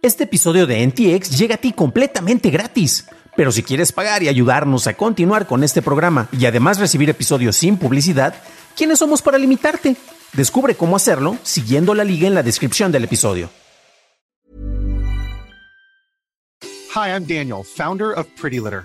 Este episodio de NTX llega a ti completamente gratis. Pero si quieres pagar y ayudarnos a continuar con este programa y además recibir episodios sin publicidad, ¿quiénes somos para limitarte? Descubre cómo hacerlo siguiendo la liga en la descripción del episodio. Hi, I'm Daniel, founder of Pretty Litter.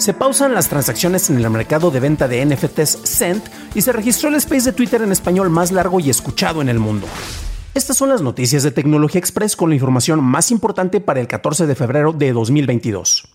Se pausan las transacciones en el mercado de venta de NFTs Cent y se registró el space de Twitter en español más largo y escuchado en el mundo. Estas son las noticias de Tecnología Express con la información más importante para el 14 de febrero de 2022.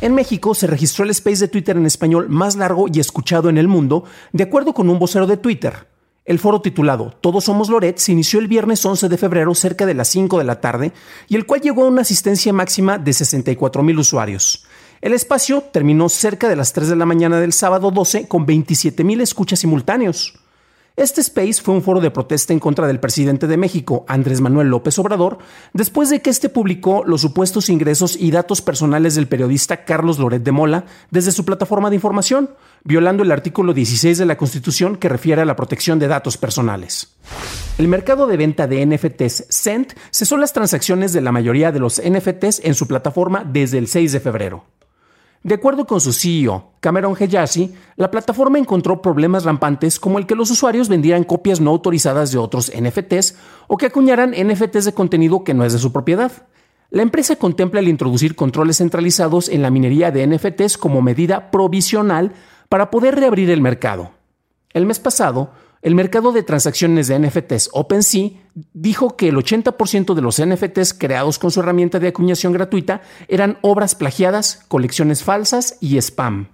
En México se registró el space de Twitter en español más largo y escuchado en el mundo, de acuerdo con un vocero de Twitter. El foro titulado Todos somos Loret se inició el viernes 11 de febrero cerca de las 5 de la tarde y el cual llegó a una asistencia máxima de 64 mil usuarios. El espacio terminó cerca de las 3 de la mañana del sábado 12 con 27 mil escuchas simultáneos. Este space fue un foro de protesta en contra del presidente de México, Andrés Manuel López Obrador, después de que este publicó los supuestos ingresos y datos personales del periodista Carlos Loret de Mola desde su plataforma de información, violando el artículo 16 de la Constitución que refiere a la protección de datos personales. El mercado de venta de NFTs Cent cesó las transacciones de la mayoría de los NFTs en su plataforma desde el 6 de febrero. De acuerdo con su CEO, Cameron Heyashi, la plataforma encontró problemas rampantes como el que los usuarios vendieran copias no autorizadas de otros NFTs o que acuñaran NFTs de contenido que no es de su propiedad. La empresa contempla el introducir controles centralizados en la minería de NFTs como medida provisional para poder reabrir el mercado. El mes pasado, el mercado de transacciones de NFTs OpenSea dijo que el 80% de los NFTs creados con su herramienta de acuñación gratuita eran obras plagiadas, colecciones falsas y spam.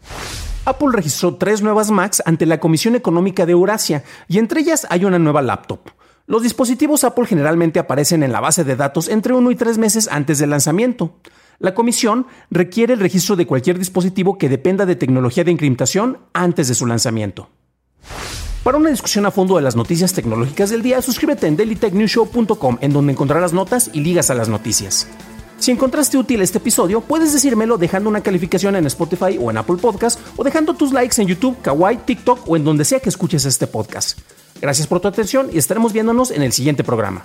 Apple registró tres nuevas Macs ante la Comisión Económica de Eurasia y entre ellas hay una nueva laptop. Los dispositivos Apple generalmente aparecen en la base de datos entre uno y tres meses antes del lanzamiento. La comisión requiere el registro de cualquier dispositivo que dependa de tecnología de encriptación antes de su lanzamiento. Para una discusión a fondo de las noticias tecnológicas del día, suscríbete en dailytechnewshow.com, en donde encontrarás notas y ligas a las noticias. Si encontraste útil este episodio, puedes decírmelo dejando una calificación en Spotify o en Apple Podcast, o dejando tus likes en YouTube, Kawaii, TikTok o en donde sea que escuches este podcast. Gracias por tu atención y estaremos viéndonos en el siguiente programa.